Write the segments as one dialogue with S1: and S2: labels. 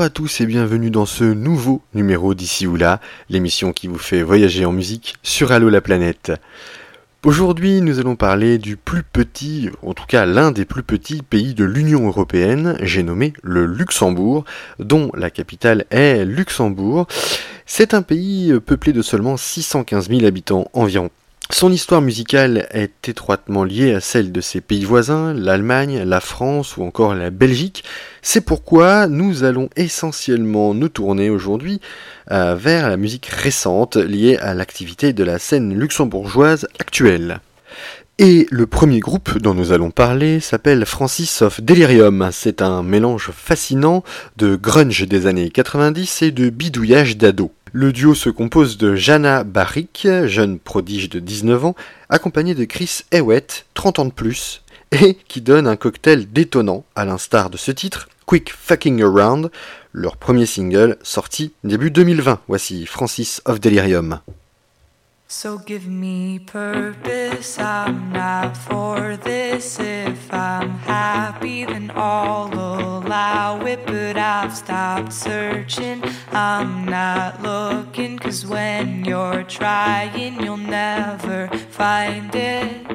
S1: Bonjour à tous et bienvenue dans ce nouveau numéro d'ici ou là, l'émission qui vous fait voyager en musique sur Allo la planète. Aujourd'hui, nous allons parler du plus petit, en tout cas l'un des plus petits pays de l'Union européenne, j'ai nommé le Luxembourg, dont la capitale est Luxembourg. C'est un pays peuplé de seulement 615 000 habitants environ. Son histoire musicale est étroitement liée à celle de ses pays voisins, l'Allemagne, la France ou encore la Belgique. C'est pourquoi nous allons essentiellement nous tourner aujourd'hui euh, vers la musique récente liée à l'activité de la scène luxembourgeoise actuelle. Et le premier groupe dont nous allons parler s'appelle Francis of Delirium. C'est un mélange fascinant de grunge des années 90 et de bidouillage d'ado. Le duo se compose de Jana Barrick, jeune prodige de 19 ans, accompagné de Chris Hewitt, 30 ans de plus, et qui donne un cocktail détonnant, à l'instar de ce titre, Quick Fucking Around, leur premier single sorti début 2020. Voici Francis of Delirium.
S2: So give me purpose, I'm not for this. If I'm happy, then I'll allow it. But I've stopped searching, I'm not looking. Cause when you're trying, you'll never find it.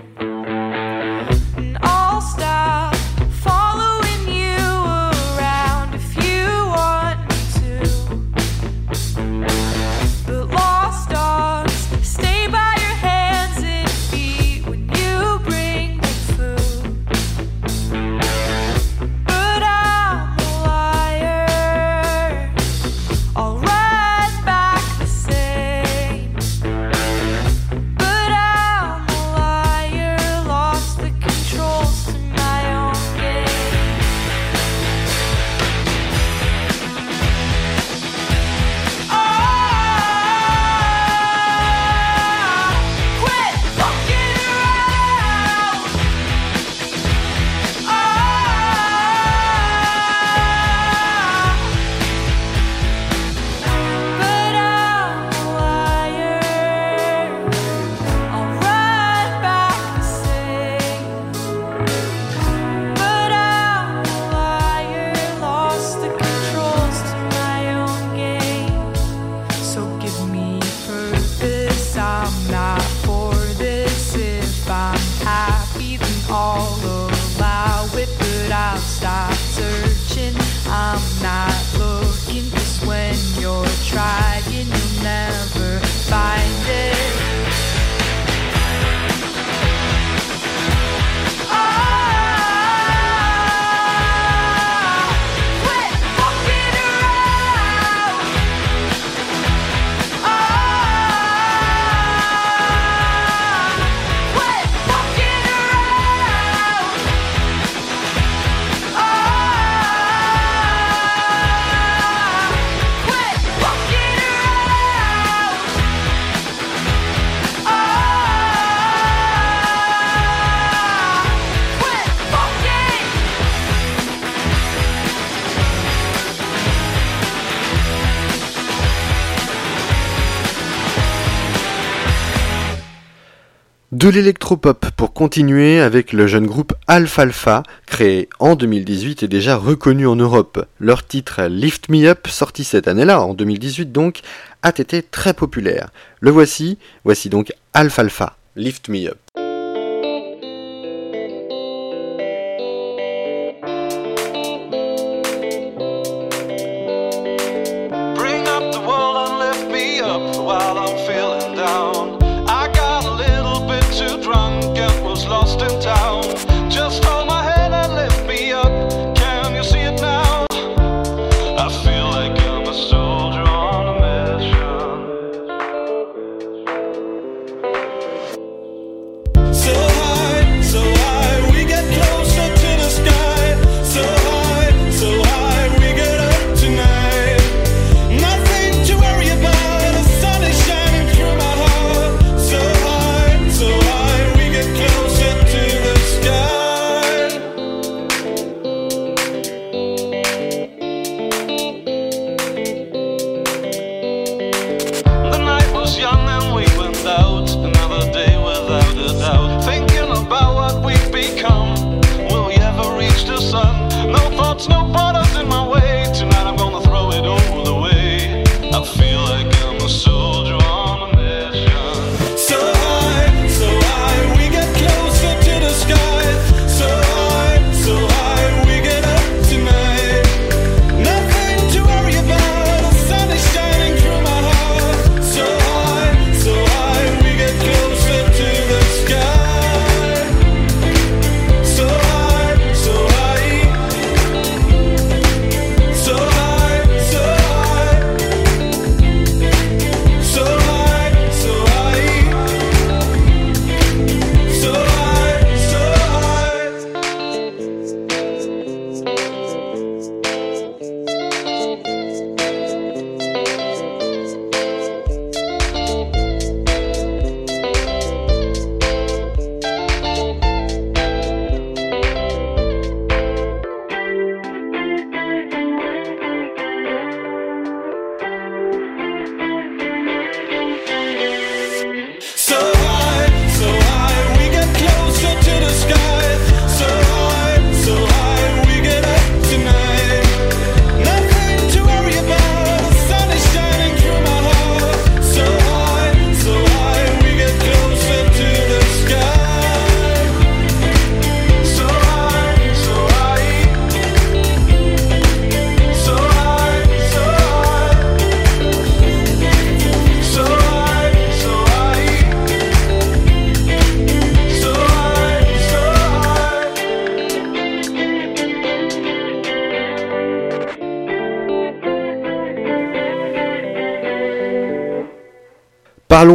S1: De l'électropop pour continuer avec le jeune groupe Alfalfa, créé en 2018 et déjà reconnu en Europe. Leur titre Lift Me Up, sorti cette année-là, en 2018 donc, a été très populaire. Le voici, voici donc Alfalfa, Lift Me Up.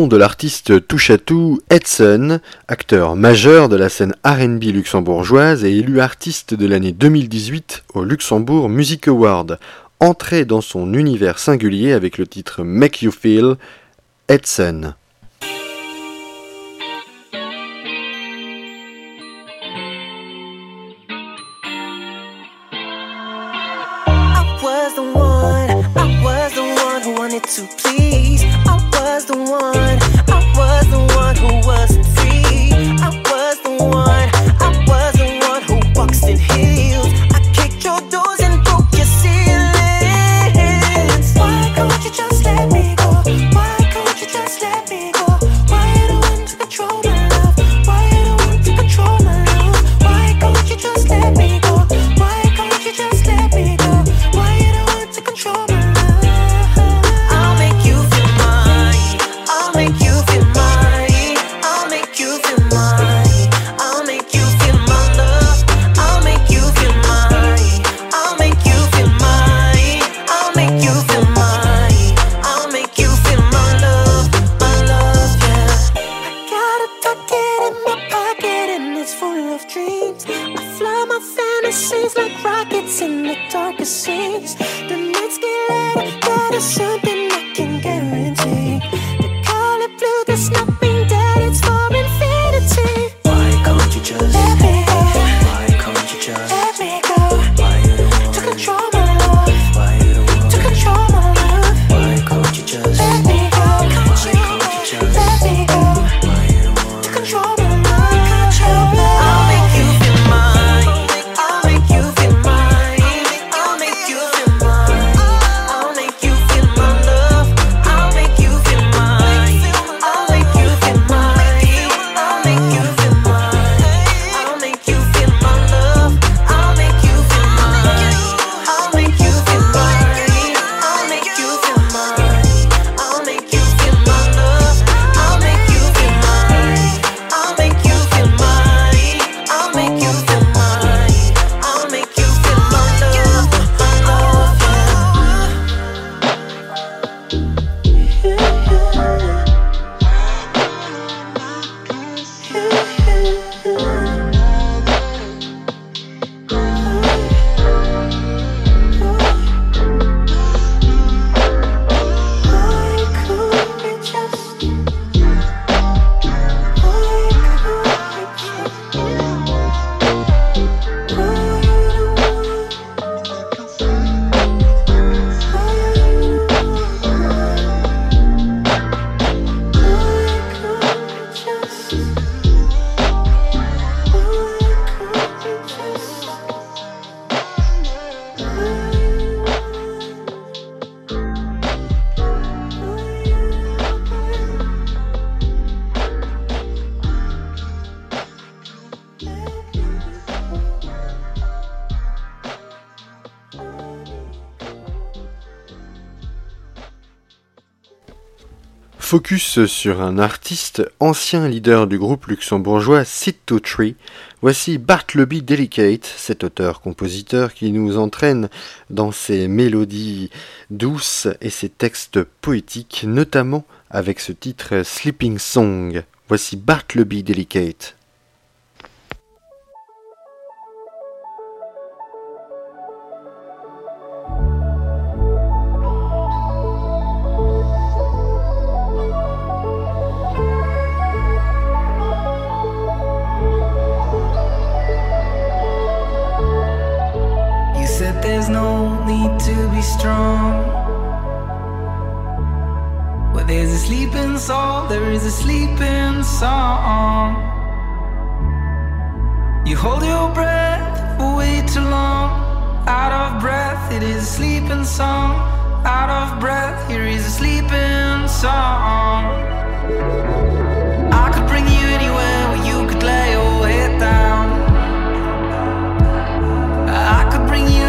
S3: de l'artiste touche-à-tout Edson, acteur majeur de la scène R&B luxembourgeoise et élu artiste de l'année 2018 au Luxembourg Music Award. Entré dans son univers singulier avec le titre Make You Feel, Edson. Sur un artiste, ancien leader du groupe luxembourgeois Sit to Tree, voici Bartleby Delicate, cet auteur-compositeur qui nous entraîne dans ses mélodies douces et ses textes poétiques, notamment avec ce titre Sleeping Song. Voici Bartleby Delicate.
S4: soul, there is a sleeping song. You hold your breath for way too long. Out of breath, it is a sleeping song. Out of breath, here is a sleeping song. I could bring you anywhere where you could lay your head down. I could bring you.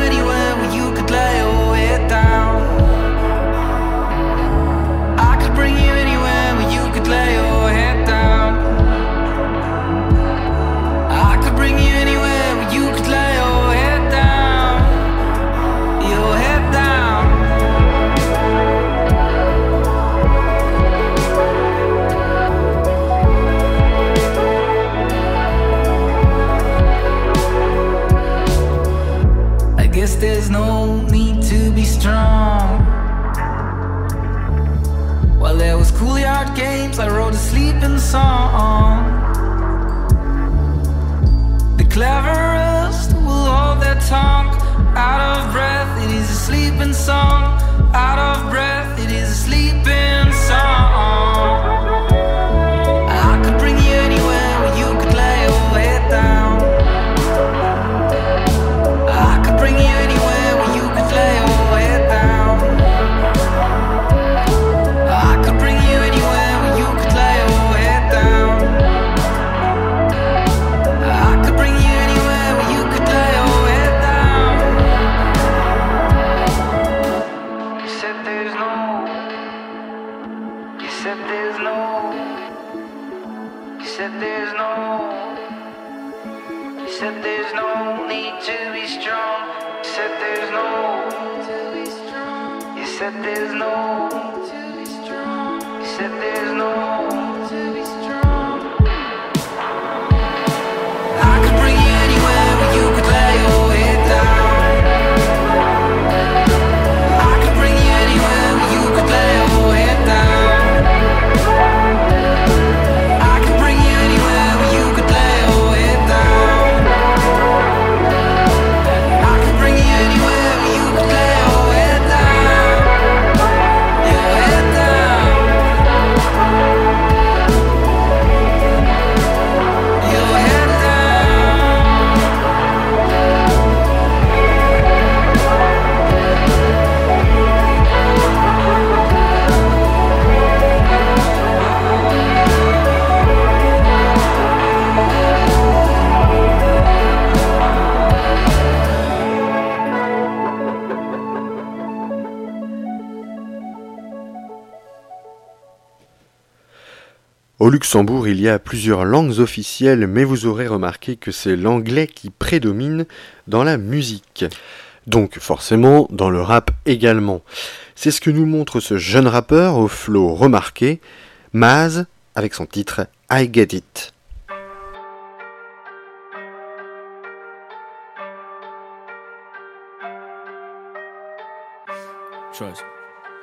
S4: there's no need to be strong. While there was cool yard games, I wrote a sleeping song. The cleverest will hold their tongue. Out of breath, it is a sleeping song. Out of breath, it is a sleeping.
S1: Luxembourg, il y a plusieurs langues officielles, mais vous aurez remarqué que c'est l'anglais qui prédomine dans la musique. Donc forcément dans le rap également. C'est ce que nous montre ce jeune rappeur au flow remarqué, Maz, avec son titre I Get It.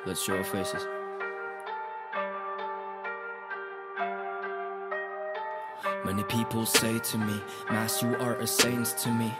S5: Let's our faces. Many people say to me, Mass, you are a saint to me.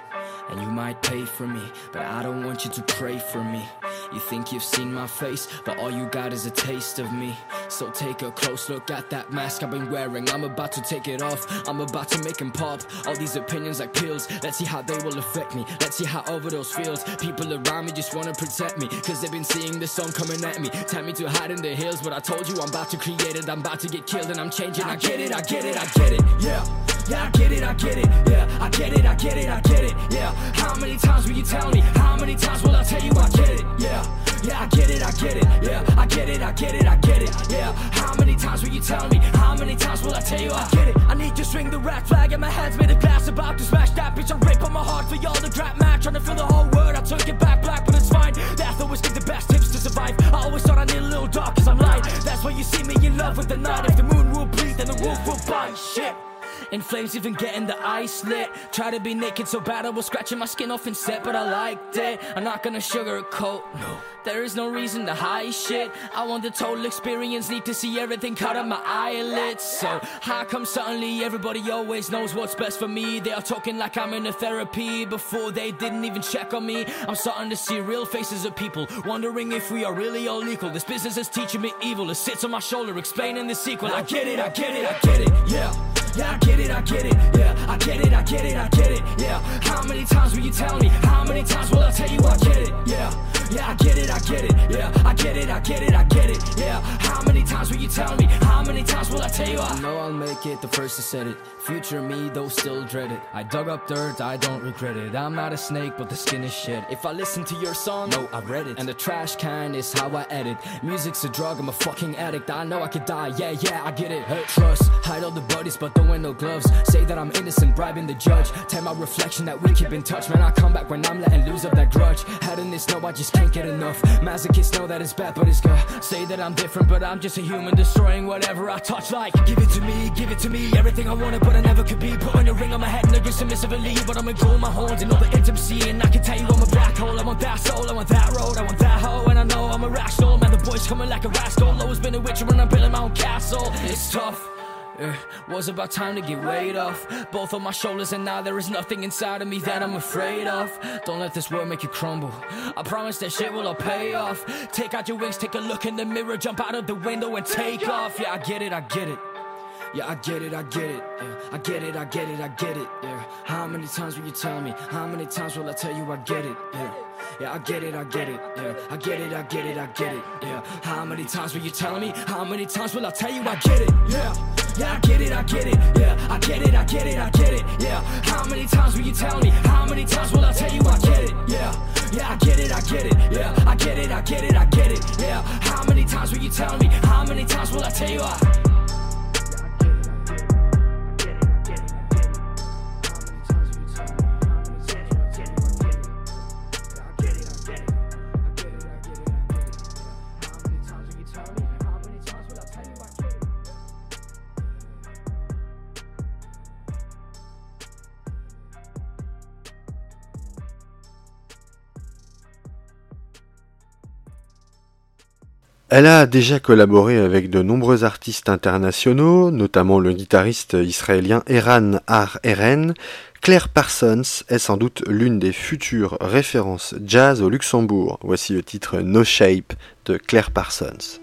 S5: And you might pay for me, but I don't want you to pray for me. You think you've seen my face, but all you got is a taste of me. So take a close look at that mask I've been wearing. I'm about to take it off, I'm about to make 'em pop. All these opinions like pills, let's see how they will affect me. Let's see how overdose feels. People around me just wanna protect me, cause they've been seeing the sun coming at me. Tell me to hide in the hills, but I told you I'm about to create it. I'm about to get killed and I'm changing. I get it, I get it, I get it, yeah. Yeah, I get it, I get it, yeah. I get it, I get it, I get it, yeah. How many times will you tell me? How many times will I tell you I get it, yeah. Yeah, I get it, I get it, yeah. I get it, I get it, I get it, yeah. How many times will you tell me? How many times will I tell you I get it? I need to swing the red flag and my hands made of glass about to smash that bitch. I rape on my heart for y'all to drop match. Trying to fill the whole world. I took it back black, but it's fine. Death always give the best tips to survive. I always thought I need a little dark cause I'm light. That's why you see me in love with the night. If the moon will bleed, then the wolf will bite. Shit. In flames, even getting the ice lit. Try to be naked so bad I was scratching my skin off and set, but I liked it. I'm not gonna sugarcoat. No. There is no reason to hide shit. I want the total experience, need to see everything cut out my eyelids. So, how come suddenly everybody always knows what's best for me? They are talking like I'm in a therapy before they didn't even check on me. I'm starting to see real faces of people, wondering if we are really all equal. This business is teaching me evil. It sits on my shoulder, explaining the sequel. I get it, I get it, I get it, yeah. Yeah, I get it, I get it, yeah. I get it, I get it, I get it, yeah. How many times will you tell me? How many times will I tell you I get it, yeah. Yeah, I get it, I get it, yeah. I get it, I get it, I get it, yeah. How many times will you tell me? How many times will I tell you
S6: I know I'll make it, the first to said it. Future me, though still dread it. I dug up dirt, I don't regret it. I'm not a snake, but the skin is shed. If I listen to your song, no, I read it. And the trash can is how I edit. Music's a drug, I'm a fucking addict. I know I could die, yeah, yeah, I get it. Hey, trust, hide all the buddies, but don't wear no gloves. Say that I'm innocent, bribing the judge. Tell my reflection that we keep in touch. Man, I come back when I'm letting loose of that grudge. Head in this snow, I just can't get enough. Masochists know that it's bad, but it's good. Say that I'm different, but I'm just a human, destroying whatever I touch. Like, give it to me, give it to me, everything I wanted, but I never could be. Putting a ring on my head and a submissively, but I'm gonna grow my horns and all the intimacy. And I can tell you I'm a black hole. I want that soul, I want that road, I want that hoe, and I know I'm irrational. Man, the boy's coming like a rascal. Always been a witcher when I'm building my own castle. It's tough.
S5: Yeah, was about time to get weight off both of my shoulders, and now there is nothing inside of me that I'm afraid of. Don't let this world make you crumble. I promise that shit will all pay off. Take out your wings, take a look in the mirror, jump out of the window and take off. Yeah, I get it, I get it. Yeah, I get it, I get it. Yeah, I get it, I get it, I get it. Yeah, how many times will you tell me? How many times will I tell you I get it? Yeah. Yeah, I get it, I get it, yeah. I get it, I get it, I get it, yeah. How many times will you tell me? How many times will I tell you I get it? Yeah. Yeah, I get it, I get it, yeah. I get it, I get it, I get it, yeah. How many times will you tell me? How many times will I tell you I get it? Yeah. Yeah, I get it, I get it, yeah. I get it, I get it, I get it, yeah. How many times will you tell me? How many times will I tell you I
S1: Elle a déjà collaboré avec de nombreux artistes internationaux, notamment le guitariste israélien Eran Ar Eren. Claire Parsons est sans doute l'une des futures références jazz au Luxembourg. Voici le titre No Shape de Claire Parsons.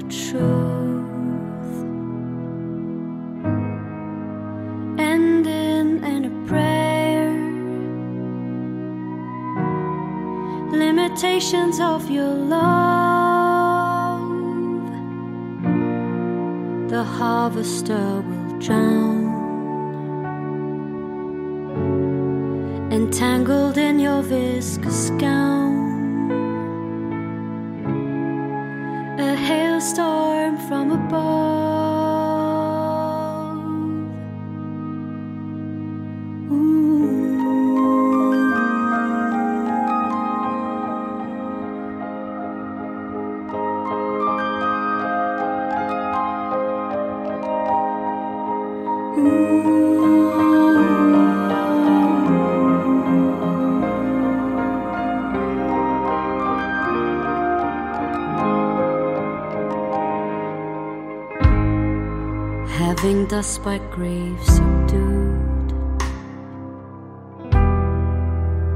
S7: The truth, ending in a prayer. Limitations of your love, the harvester will drown. Entangled in your viscous gown. Above. By grave subdued,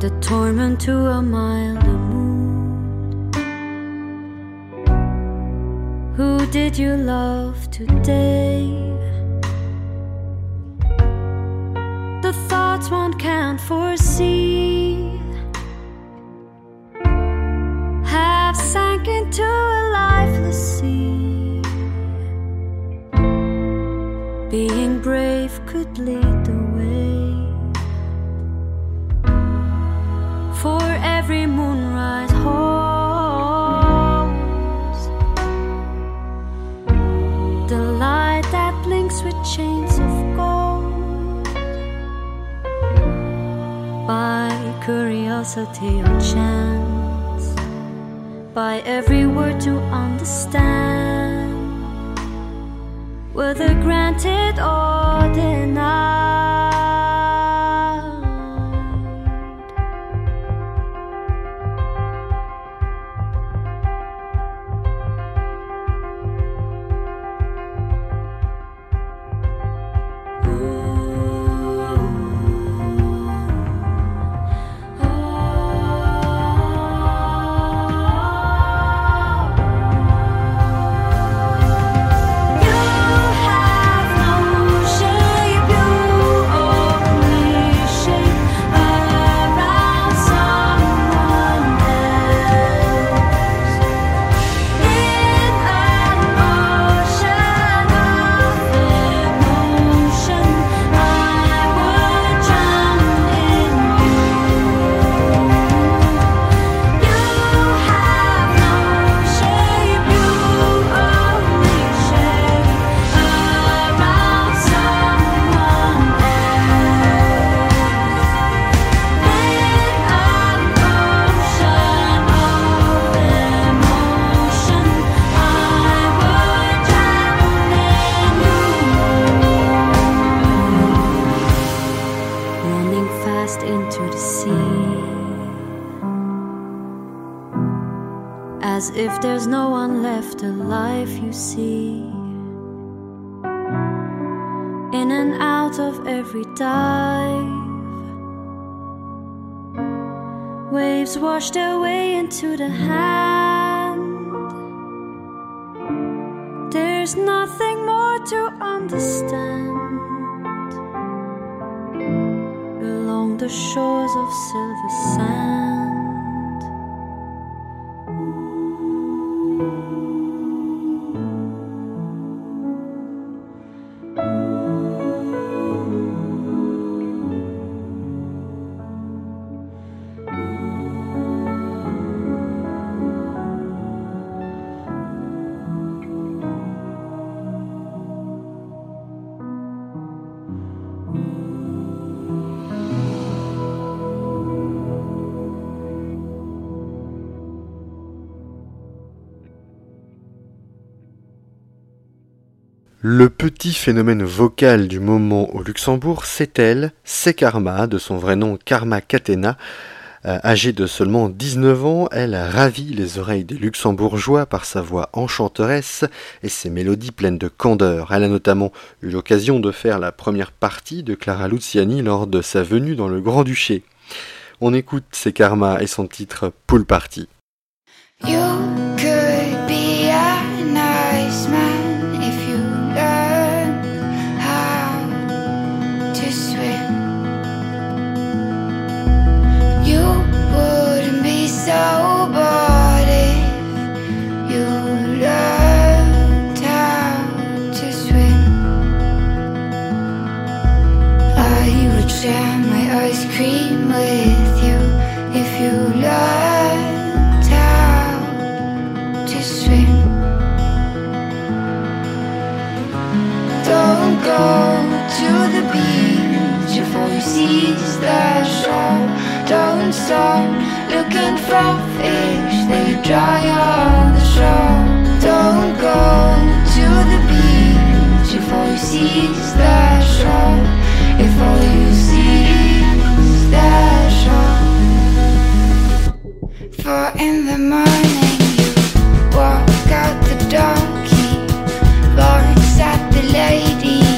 S7: the torment to a milder mood. Who did you love today? The thoughts one can't foresee have sank into a lifeless sea. Being brave could lead the way. For every moonrise holds the light that blinks with chains of gold. By curiosity or chance, by every word to understand whether granted or denied. Waves wash their way into the hand. There's nothing more to understand along the shores of silver
S1: Le petit phénomène vocal du moment au Luxembourg, c'est elle, c'est de son vrai nom Karma Katena. Euh, âgée de seulement 19 ans, elle ravit les oreilles des Luxembourgeois par sa voix enchanteresse et ses mélodies pleines de candeur. Elle a notamment eu l'occasion de faire la première partie de Clara Luciani lors de sa venue dans le Grand-Duché. On écoute C'est Karma et son titre Pool Party.
S8: The. Don't start looking for fish, they dry on the shore. Don't go to the beach before you seize the shore. Before you seize the shore. For in the morning you walk out the door key Lawrence at the lady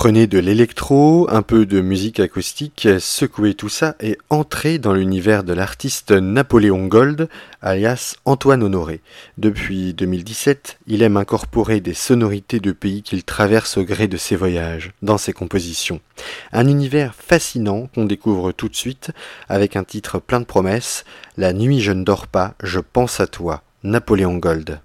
S1: Prenez de l'électro, un peu de musique acoustique, secouez tout ça et entrez dans l'univers de l'artiste Napoléon Gold, alias Antoine Honoré. Depuis 2017, il aime incorporer des sonorités de pays qu'il traverse au gré de ses voyages, dans ses compositions. Un univers fascinant qu'on découvre tout de suite avec un titre plein de promesses, La nuit je ne dors pas, je pense à toi, Napoléon Gold.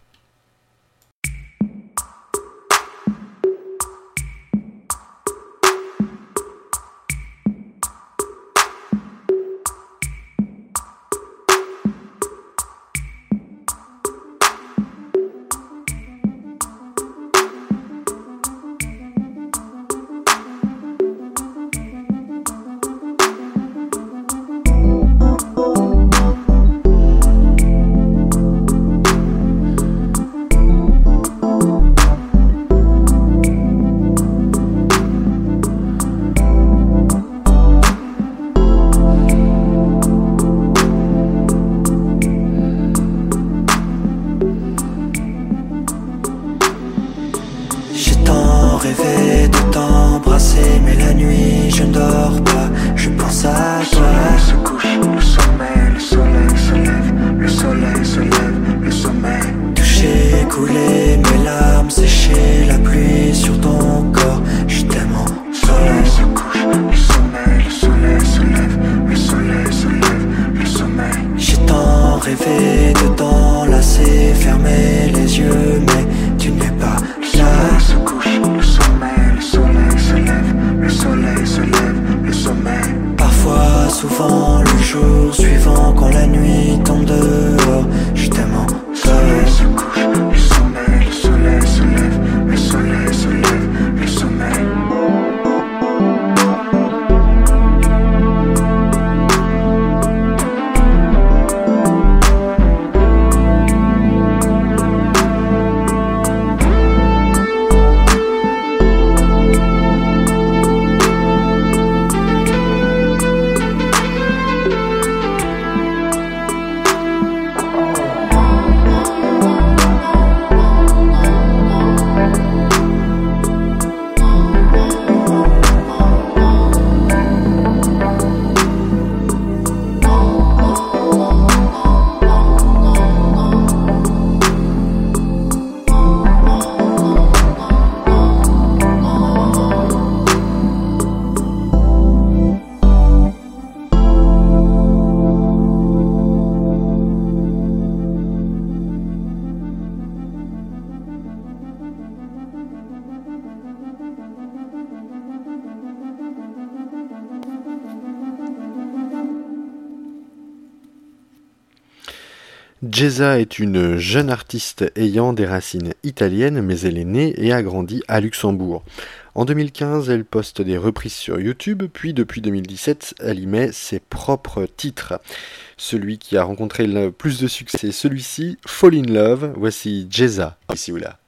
S1: Jeza est une jeune artiste ayant des racines italiennes, mais elle est née et a grandi à Luxembourg. En 2015, elle poste des reprises sur YouTube, puis depuis 2017, elle y met ses propres titres. Celui qui a rencontré le plus de succès, celui-ci, Fall in Love. Voici Jeza, ici ou là.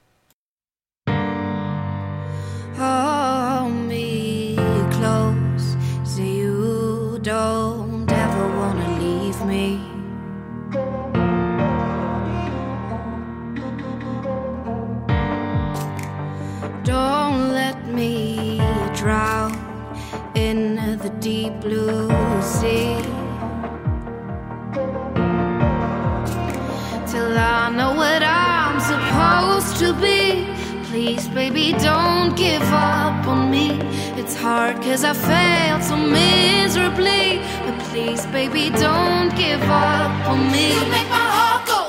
S8: Deep blue sea. Till I know what I'm supposed to be. Please, baby, don't give up on me. It's hard cause I failed so miserably. But please, baby, don't give up on me. You make my heart go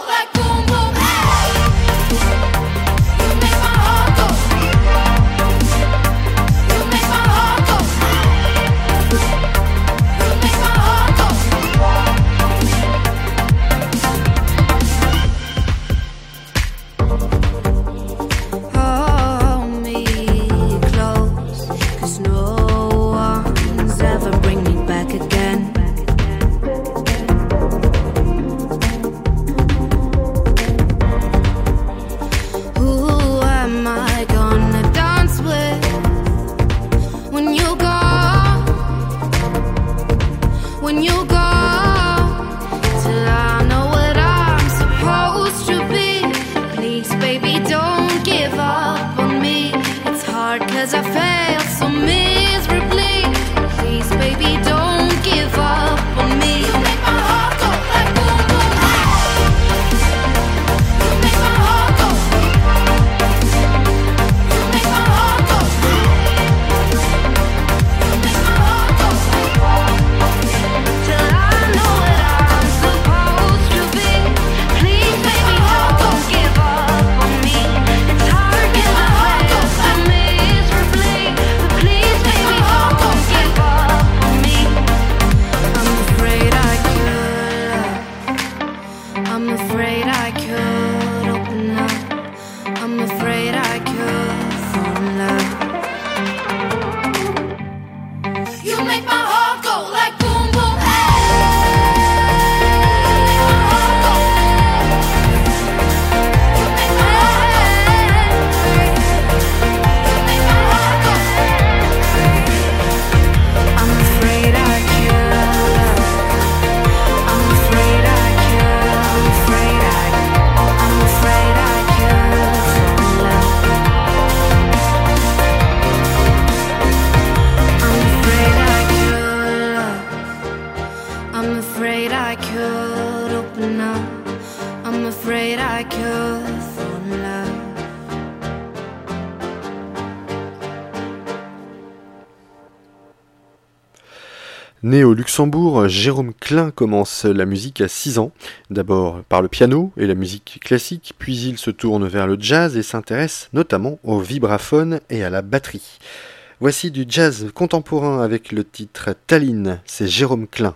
S1: Né au Luxembourg, Jérôme Klein commence la musique à 6 ans, d'abord par le piano et la musique classique, puis il se tourne vers le jazz et s'intéresse notamment au vibraphone et à la batterie. Voici du jazz contemporain avec le titre Tallinn, c'est Jérôme Klein.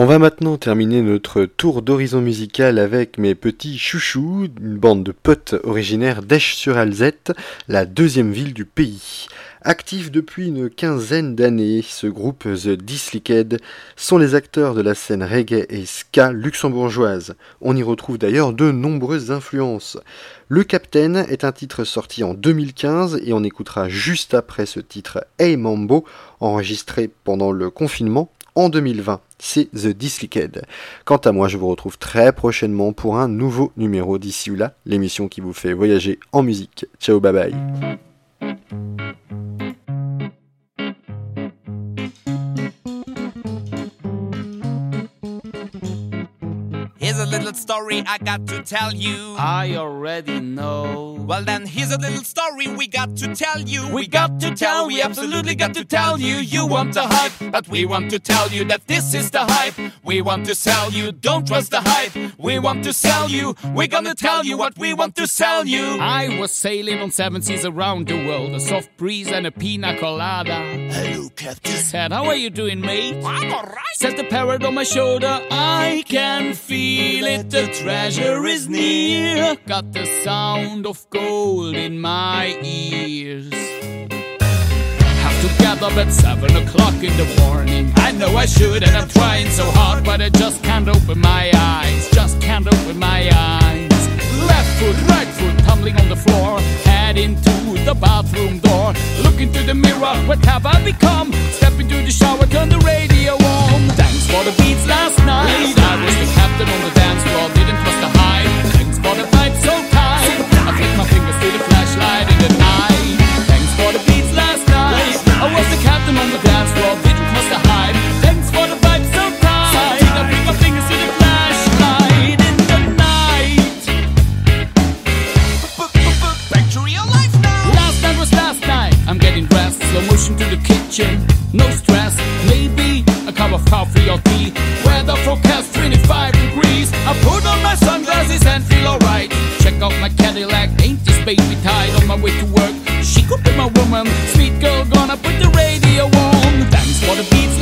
S1: On va maintenant terminer notre tour d'horizon musical avec mes petits chouchous, une bande de potes originaires d'Esch-sur-Alzette, la deuxième ville du pays. Actif depuis une quinzaine d'années, ce groupe The Dislicked sont les acteurs de la scène reggae et ska luxembourgeoise. On y retrouve d'ailleurs de nombreuses influences. Le Captain est un titre sorti en 2015 et on écoutera juste après ce titre Hey Mambo, enregistré pendant le confinement en 2020. C'est The Dislicked. Quant à moi, je vous retrouve très prochainement pour un nouveau numéro d'ici ou là, l'émission qui vous fait voyager en musique. Ciao, bye bye.
S9: Story I got to tell you.
S10: I already know.
S9: Well, then here's a little story we got to tell you.
S10: We got to tell, we absolutely got to tell you. You want the hype, but we want to tell you that this is the hype. We want to sell you, don't trust the hype. We want to sell you, we're gonna tell you what we want to sell you.
S11: I was sailing on seven seas around the world, a soft breeze and a pina colada.
S9: Hello, Captain.
S11: Said, how are you doing, mate?
S9: I'm alright.
S11: Says the parrot on my shoulder, I can feel it, the treasure is near. Got the sound of gold in my ears. Have to get up at seven o'clock in the morning. I know I should, and I'm trying so hard, but I just can't open my eyes. Just can't open my eyes. Left foot, right foot, tumbling on the floor. Head into the bathroom door. Look into the mirror, what have I become? Step into the shower, turn the radio on. Thanks for the beats last night. I was captain on the dance floor, didn't trust the hype. Thanks for the vibe so tight. I flick my fingers to the flashlight in the night. Thanks for the beats last night. I was the captain on the dance floor, didn't trust the hype. Thanks for the vibe so tight. I flick my fingers to the flashlight in the night.
S9: Back to real life now.
S11: Last night was last night. I'm getting dressed, slow motion to the kitchen. No stress, maybe a cup of coffee or tea. Weather forecast 25 degrees. I put on my sunglasses and feel alright. Check out my Cadillac, ain't this baby tied on my way to work? She could be my woman, sweet girl, gonna put the radio on. Thanks for the beats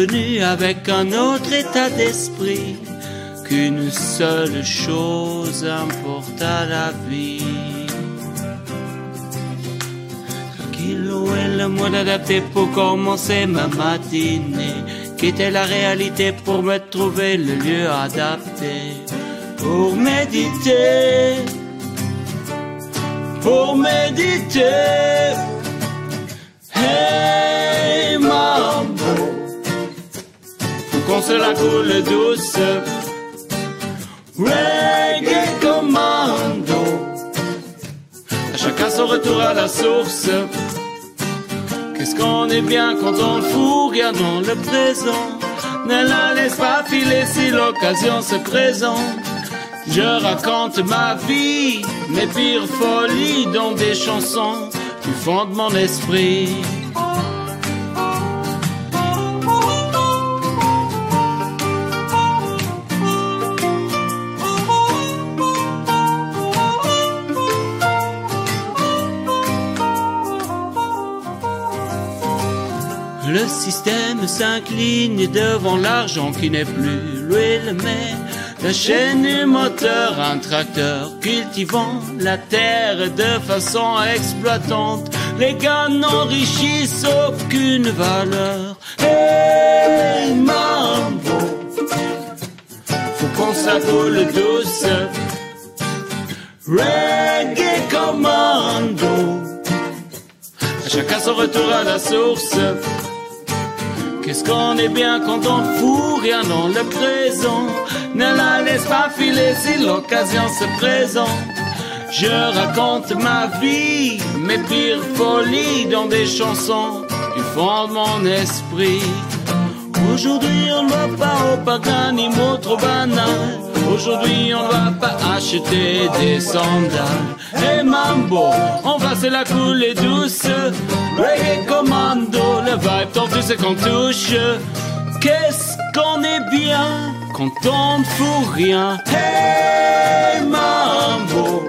S4: avec un autre état d'esprit, qu'une seule chose importe à la vie. Tranquillo est le mot adapté pour commencer ma matinée, quitter la réalité pour me trouver le lieu adapté, pour méditer, pour méditer. Hey la coule douce. Reggae commando, à chacun son retour à la source. Qu'est-ce qu'on est bien quand on le fout, regardons le présent? Ne la laisse pas filer si l'occasion se présente. Je raconte ma vie, mes pires folies dans des chansons du fond de mon esprit. Système s'incline devant l'argent qui n'est plus l'huile, mais la chaîne du moteur, un tracteur cultivant la terre de façon exploitante. Les gars n'enrichissent aucune valeur. Hey, mambo, faut qu'on s'acoule douce. Reggae commando, chacun son retour à la source. Qu'est-ce qu'on est bien quand on fout rien dans le présent? Ne la laisse pas filer si l'occasion se présente. Je raconte ma vie, mes pires folies dans des chansons. Du fond de mon esprit Aujourd'hui on ne va pas au paganimo trop banal Aujourd'hui on va pas acheter des sandales. Hey mambo, on va se la couler douce. Reggae commando, le vibe tendu c'est qu'on touche. Qu'est-ce qu'on est bien quand on ne fout rien. Hey mambo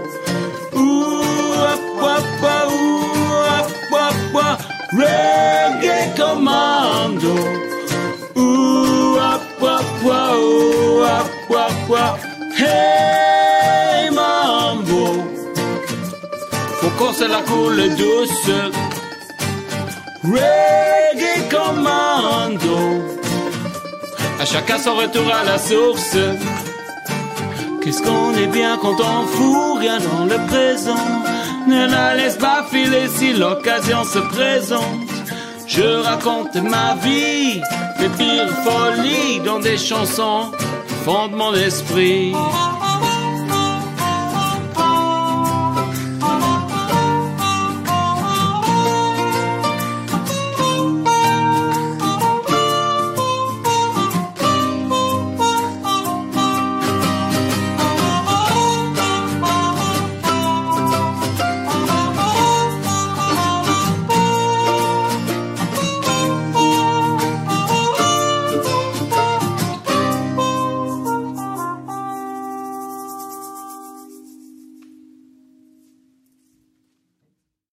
S4: Ouh, ah, ah, ah, ouh, ah, ah, ah. Reggae commando Ah, ah, ah. Hey mambo. Faut qu'on se la coule douce. Reggae commando. À chacun son retour à la source. Qu'est-ce qu'on est bien quand on fout rien dans le présent. Ne la laisse pas filer si l'occasion se présente. Je raconte ma vie, mes pires folies dans des chansons, fond de mon esprit